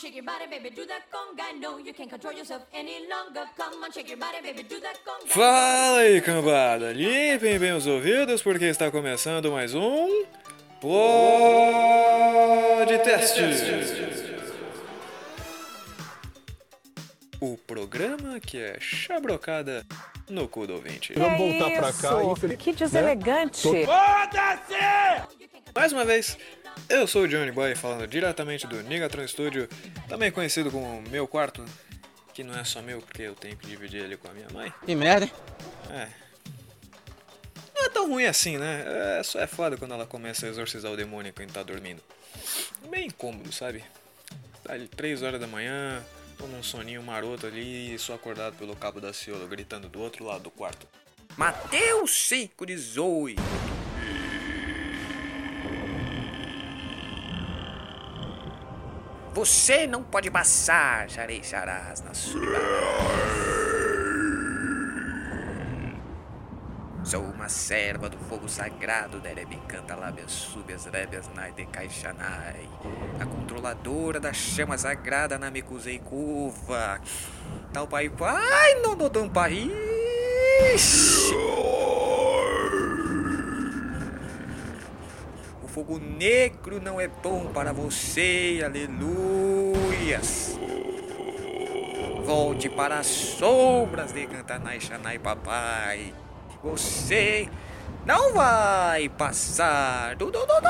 shake your body, baby, do that conga. No, you can't control yourself any longer. Come on, shake your body, baby, do that conga. Fala aí, cambada! Limpem bem os ouvidos porque está começando mais um. Podcast! O programa que é chabrocada no cu do ouvinte. Vamos voltar pra cá. Que deselegante. Mais uma vez, eu sou o Johnny Boy falando diretamente do Nigatron Studio, também conhecido como meu quarto, que não é só meu porque eu tenho que dividir ele com a minha mãe. Que merda, hein? É. Não é tão ruim assim, né? É, só é foda quando ela começa a exorcizar o demônio quando tá dormindo. Bem incômodo, sabe? Tá ali 3 horas da manhã, tô num soninho maroto ali e sou acordado pelo cabo da Ciolo gritando do outro lado do quarto. Mateus 5,18. Você não pode passar, xarei xarás na sua. Sou uma serva do fogo sagrado, Derebe canta lábias súbias, rébias nai de caixanai. A controladora da chama sagrada na Mikusei Kuva. Tal pai pai, no dum país. fogo negro não é bom para você, aleluias. Volte para as sombras de Cantanai, Xanai, Papai. Você não vai passar. Du, du, du,